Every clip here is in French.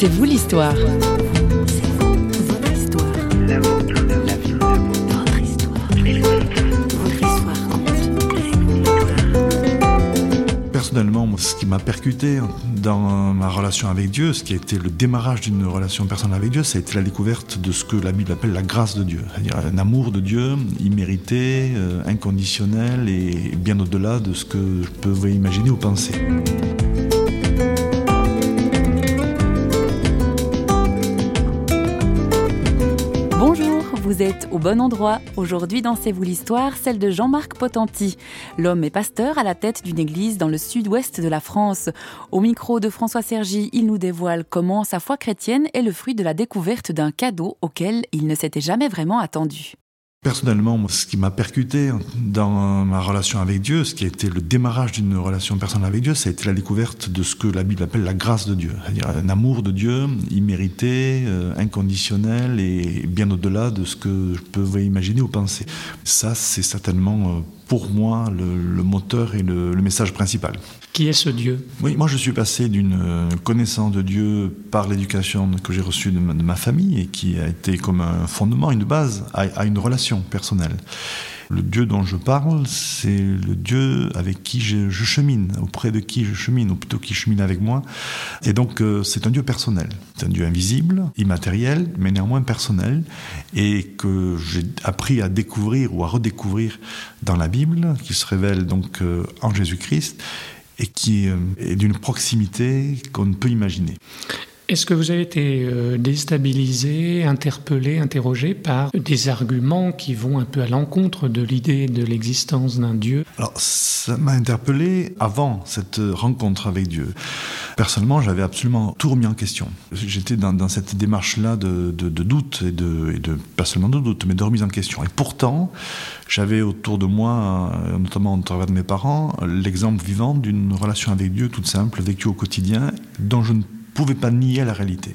C'est vous l'histoire. Personnellement, ce qui m'a percuté dans ma relation avec Dieu, ce qui a été le démarrage d'une relation personnelle avec Dieu, ça a été la découverte de ce que la Bible appelle la grâce de Dieu, c'est-à-dire un amour de Dieu immérité, euh, inconditionnel et bien au-delà de ce que je pouvais imaginer ou penser. Vous êtes au bon endroit. Aujourd'hui, dans C'est vous l'histoire, celle de Jean-Marc Potenti. L'homme est pasteur à la tête d'une église dans le sud-ouest de la France. Au micro de François Sergi, il nous dévoile comment sa foi chrétienne est le fruit de la découverte d'un cadeau auquel il ne s'était jamais vraiment attendu. Personnellement, ce qui m'a percuté dans ma relation avec Dieu, ce qui a été le démarrage d'une relation personnelle avec Dieu, ça a été la découverte de ce que la Bible appelle la grâce de Dieu, c'est-à-dire un amour de Dieu immérité, euh, inconditionnel et bien au-delà de ce que je pouvais imaginer ou penser. Ça, c'est certainement euh, pour moi le, moteur et le, le, message principal. Qui est ce Dieu? Oui, moi je suis passé d'une euh, connaissance de Dieu par l'éducation que j'ai reçue de, de ma, famille et qui a été comme un fondement, une base à, à une relation personnelle. Le Dieu dont je parle, c'est le Dieu avec qui je, chemine, auprès de qui je chemine, ou plutôt qui chemine avec moi. Et donc, euh, c'est un Dieu personnel. C'est un Dieu invisible, immatériel, mais néanmoins personnel, et que j'ai appris à découvrir ou à redécouvrir dans la Bible, qui se révèle donc euh, en Jésus-Christ, et qui euh, est d'une proximité qu'on ne peut imaginer. Est-ce que vous avez été euh, déstabilisé, interpellé, interrogé par des arguments qui vont un peu à l'encontre de l'idée de l'existence d'un Dieu? Alors, ça m'a interpellé avant cette rencontre avec Dieu. Personnellement, j'avais absolument tout remis en question. J'étais dans, cette démarche-là de, doute, et de, et de, pas seulement doute, mais de remise en question. Et pourtant, j'avais autour de moi, notamment au travers de mes parents, l'exemple vivant d'une relation avec Dieu toute simple, vécue au quotidien, dont je ne pouvais pas nier la réalité.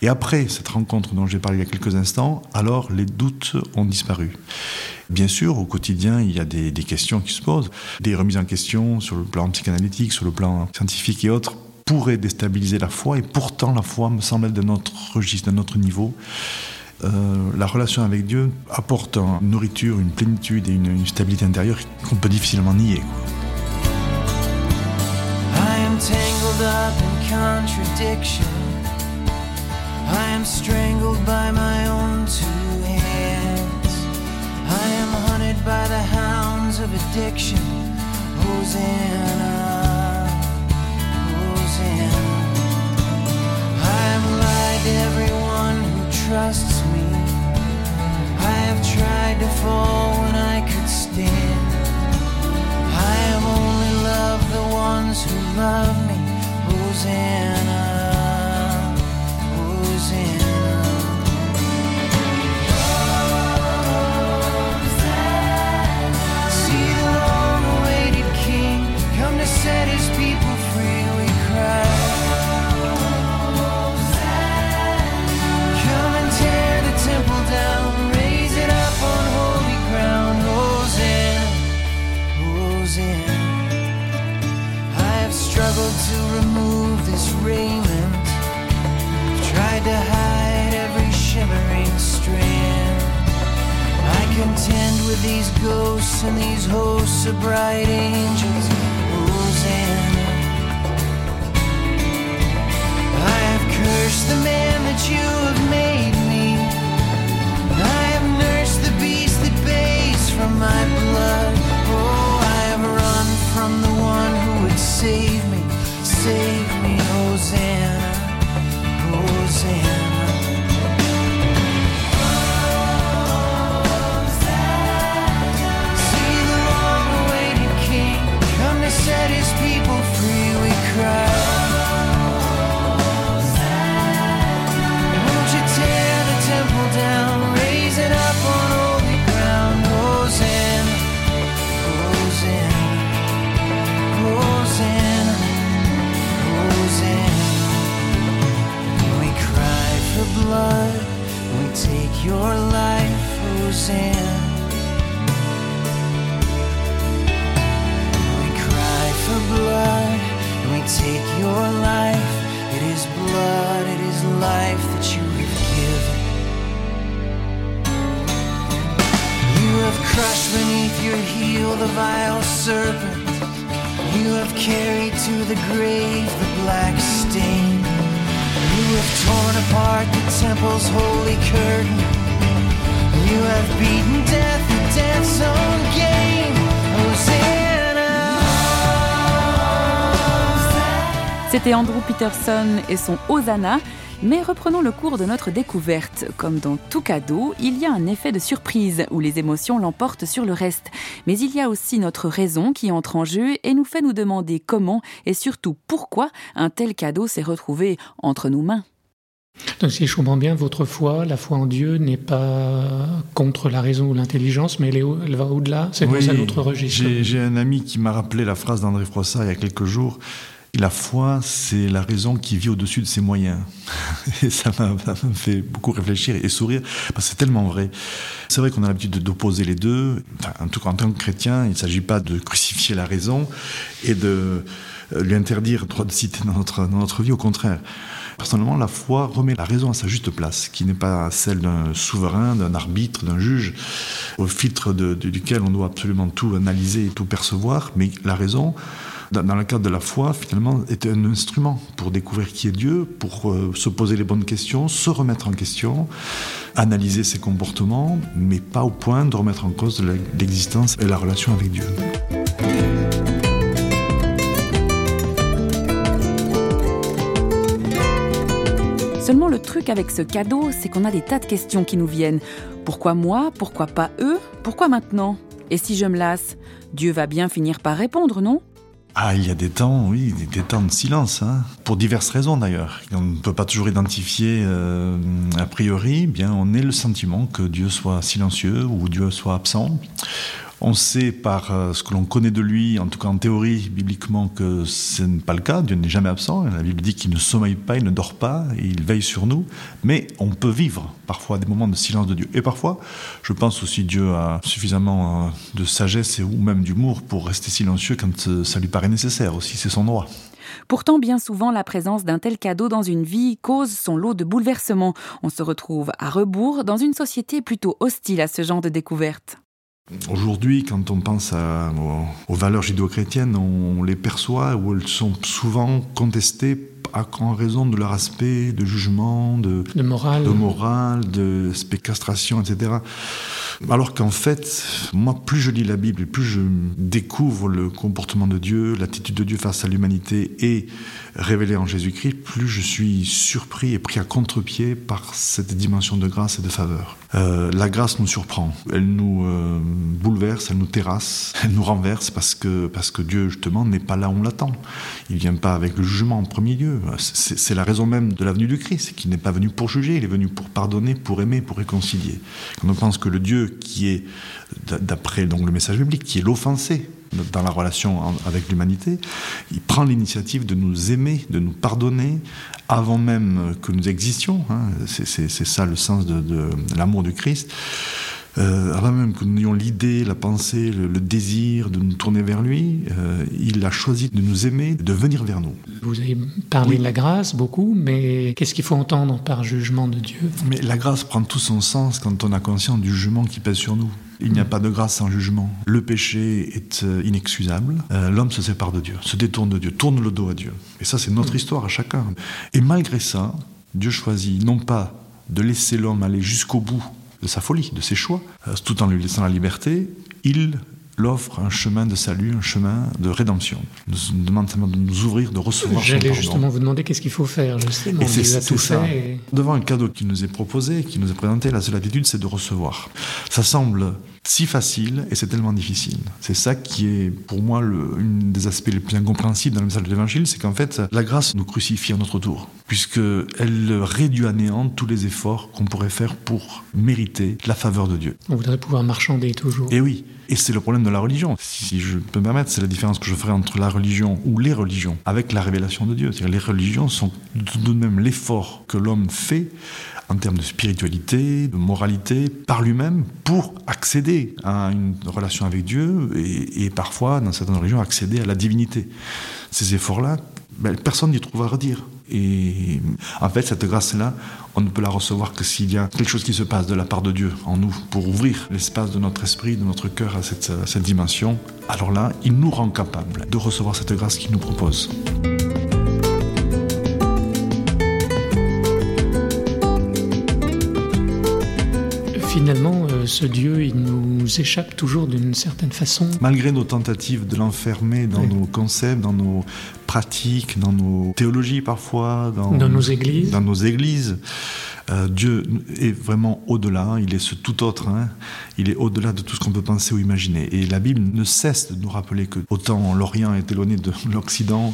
Et après cette rencontre dont j'ai parlé il y a quelques instants, alors les doutes ont disparu. Bien sûr, au quotidien, il y a des, questions qui se posent, des remises en question sur le plan psychanalytique, sur le plan scientifique et autres, pourraient déstabiliser la foi, et pourtant la foi me semble être d'un autre registre, d'un autre niveau. Euh, la relation avec Dieu apporte une nourriture, une plénitude et une, une stabilité intérieure qu'on peut difficilement nier. Quoi. Up in contradiction. I am strangled by my own two hands. I am hunted by the hounds of addiction. Hosanna, Hosanna. I have lied to everyone who trusts me. I have tried to fall when I could stand. I have only loved the ones who love me. Hosanna, contend with these ghosts and these hosts of bright angels. Hosanna. I have cursed the man that you have made me. I have nursed the beast that bathes from my blood. Oh, I have run from the one who would. Save the vile serpent. You have carried to the grave the black stain. You have torn apart the temple's holy curtain. You have beaten death at death's own game. C'était Andrew Peterson et son Hosanna. Mais reprenons le cours de notre découverte. Comme dans tout cadeau, il y a un effet de surprise où les émotions l'emportent sur le reste. Mais il y a aussi notre raison qui entre en jeu et nous fait nous demander comment et surtout pourquoi un tel cadeau s'est retrouvé entre nos mains. Donc si je comprends bien, votre foi, la foi en Dieu, n'est pas contre la raison ou l'intelligence, mais elle, va au-delà, c'est oui, dans un autre registre. J'ai un ami qui m'a rappelé la phrase d'André Froissart il y a quelques jours. La foi, c'est la raison qui vit au-dessus de ses moyens. Et ça m'a fait beaucoup réfléchir et sourire, parce que c'est tellement vrai. C'est vrai qu'on a l'habitude d'opposer les deux. en tout cas, en tant que chrétien, il ne s'agit pas de crucifier la raison et de euh, lui interdire droit de citer dans notre, dans notre vie, au contraire. Personnellement, la foi remet la raison à sa juste place, qui n'est pas celle d'un souverain, d'un arbitre, d'un juge, au filtre duquel on doit absolument tout analyser et tout percevoir, mais la raison, dans le cadre de la foi, finalement, est un instrument pour découvrir qui est Dieu, pour euh, se poser les bonnes questions, se remettre en question, analyser ses comportements, mais pas au point de remettre en cause l'existence et la relation avec Dieu. Seulement le truc avec ce cadeau, c'est qu'on a des tas de questions qui nous viennent. Pourquoi moi? Pourquoi pas eux? Pourquoi maintenant? Et si je me lasse? Dieu va bien finir par répondre, non? Ah, il y a des temps, oui, des temps de silence, hein. pour diverses raisons d'ailleurs. On ne peut pas toujours identifier euh, a priori, bien on ait le sentiment que Dieu soit silencieux ou Dieu soit absent. On sait par euh, ce que l'on connaît de lui, en tout cas en théorie, bibliquement, que ce n'est pas le cas. Dieu n'est jamais absent. La Bible dit qu'il ne sommeille pas, il ne dort pas, il veille sur nous. Mais on peut vivre parfois des moments de silence de Dieu. Et parfois, je pense aussi Dieu a suffisamment euh, de sagesse et ou même d'humour pour rester silencieux quand euh, ça lui paraît nécessaire. Aussi, c'est son droit. Pourtant, bien souvent, la présence d'un tel cadeau dans une vie cause son lot de bouleversements. On se retrouve à rebours dans une société plutôt hostile à ce genre de découverte. Aujourd'hui, quand on pense aux, valeurs judéo-chrétiennes, on, les perçoit ou elles sont souvent contestées en raison de leur aspect de jugement, de, de morale, de, morale, de castration, etc. Alors qu'en fait, moi, plus je lis la Bible et plus je découvre le comportement de Dieu, l'attitude de Dieu face à l'humanité et révélé en Jésus-Christ, plus je suis surpris et pris à contre-pied par cette dimension de grâce et de faveur. Euh, la grâce nous surprend, elle nous euh, bouleverse, elle nous terrasse, elle nous renverse parce que, parce que Dieu, justement, n'est pas là où on l'attend. Il ne vient pas avec le jugement en premier lieu. C'est la raison même de la venue du Christ, c'est qu'il n'est pas venu pour juger, il est venu pour pardonner, pour aimer, pour réconcilier. Quand on pense que le Dieu qui est, d'après le message biblique, qui est l'offensé, dans la relation avec l'humanité, il prend l'initiative de nous aimer, de nous pardonner avant même que nous existions. Hein. C'est ça le sens de, l'amour du Christ. Euh, avant même que nous ayons l'idée, la pensée, le, désir de nous tourner vers lui, euh, il a choisi de nous aimer, de venir vers nous. Vous avez parlé de la grâce beaucoup, mais qu'est-ce qu'il faut entendre par jugement de Dieu? Mais la grâce prend tout son sens quand on a conscience du jugement qui pèse sur nous. Il n'y a pas de grâce sans jugement. Le péché est euh, inexcusable. Euh, l'homme se sépare de Dieu, se détourne de Dieu, tourne le dos à Dieu. Et ça, c'est notre histoire à chacun. Et malgré ça, Dieu choisit non pas de laisser l'homme aller jusqu'au bout de sa folie, de ses choix, euh, tout en lui laissant la liberté, il l'offre un chemin de salut, un chemin de rédemption. Il nous demande simplement de nous ouvrir, de recevoir J'allais justement vous demander qu'est-ce qu'il faut faire. Je sais, et c'est tout ça. Devant un cadeau qui nous est proposé, qui nous est présenté, la seule attitude, c'est de recevoir. Ça semble si facile et c'est tellement difficile. C'est ça qui est pour moi le, une des aspects les plus incompréhensibles dans le message de l'évangile, c'est qu'en fait la grâce nous crucifie à notre tour, puisqu'elle réduit à néant tous les efforts qu'on pourrait faire pour mériter la faveur de Dieu. On voudrait pouvoir marchander toujours. Et oui, et c'est le problème de la religion. Si je peux me permettre, c'est la différence que je ferai entre la religion ou les religions avec la révélation de Dieu. C'est-à-dire les religions sont tout de même l'effort que l'homme fait en termes de spiritualité, de moralité, par lui-même, pour accéder à une relation avec Dieu et, parfois, dans certaines religions, accéder à la divinité. Ces efforts-là, ben, personne n'y trouve à redire. Et en fait, cette grâce-là, on ne peut la recevoir que s'il y a quelque chose qui se passe de la part de Dieu en nous pour ouvrir l'espace de notre esprit, de notre cœur à cette, cette dimension. Alors là, il nous rend capables de recevoir cette grâce qu'il nous propose. Finalement, euh, ce Dieu, il nous échappe toujours d'une certaine façon. Malgré nos tentatives de l'enfermer dans Oui. nos concepts, dans nos pratiques, dans nos théologies parfois, dans, Dans nos églises. dans nos églises, euh, Dieu est vraiment au-delà, il est ce tout autre, hein. il est au-delà de tout ce qu'on peut penser ou imaginer. Et la Bible ne cesse de nous rappeler que autant l'Orient est éloigné de l'Occident,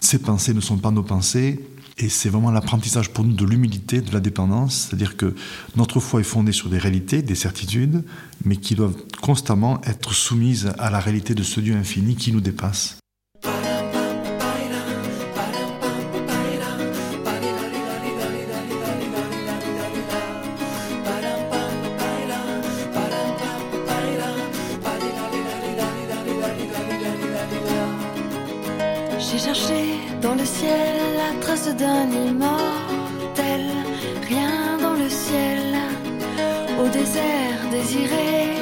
ses pensées ne sont pas nos pensées. Et c'est vraiment l'apprentissage pour nous de l'humilité, de la dépendance, c'est-à-dire que notre foi est fondée sur des réalités, des certitudes, mais qui doivent constamment être soumises à la réalité de ce Dieu infini qui nous dépasse. D'un immortel, rien dans le ciel, au désert désiré,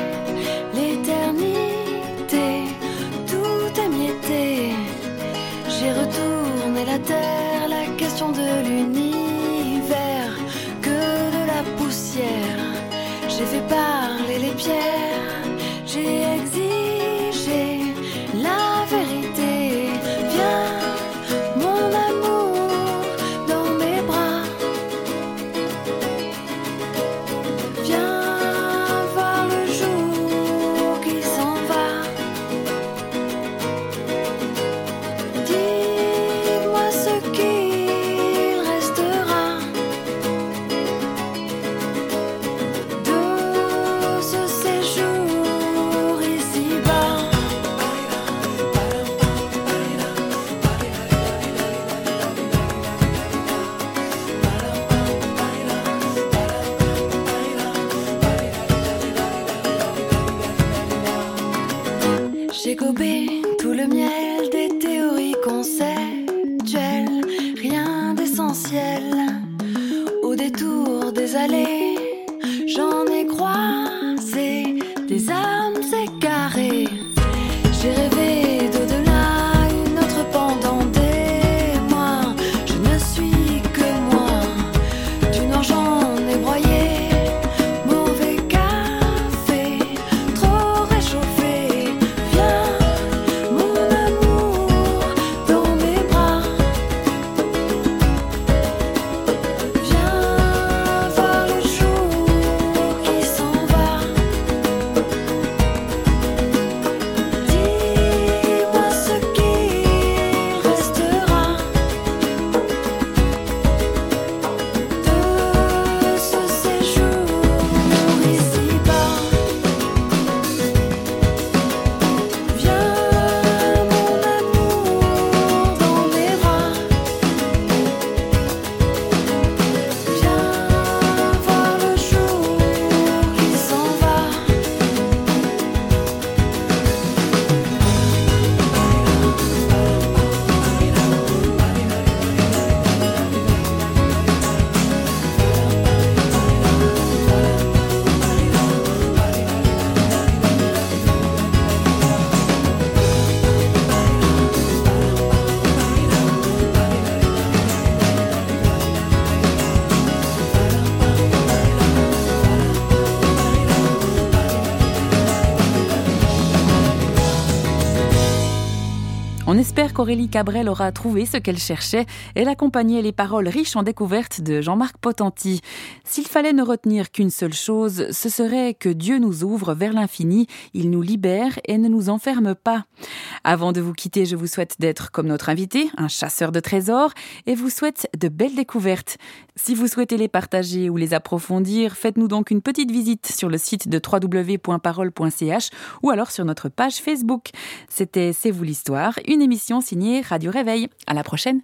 espère qu'Aurélie Cabrel aura trouvé ce qu'elle cherchait. Elle accompagnait les paroles riches en découvertes de Jean-Marc Potenti. S'il fallait ne retenir qu'une seule chose, ce serait que Dieu nous ouvre vers l'infini, il nous libère et ne nous enferme pas. Avant de vous quitter, je vous souhaite d'être comme notre invité, un chasseur de trésors, et vous souhaite de belles découvertes. Si vous souhaitez les partager ou les approfondir, faites-nous donc une petite visite sur le site de www.parole.ch ou alors sur notre page Facebook. C'était C'est vous l'histoire, une émission signée Radio Réveil. À la prochaine.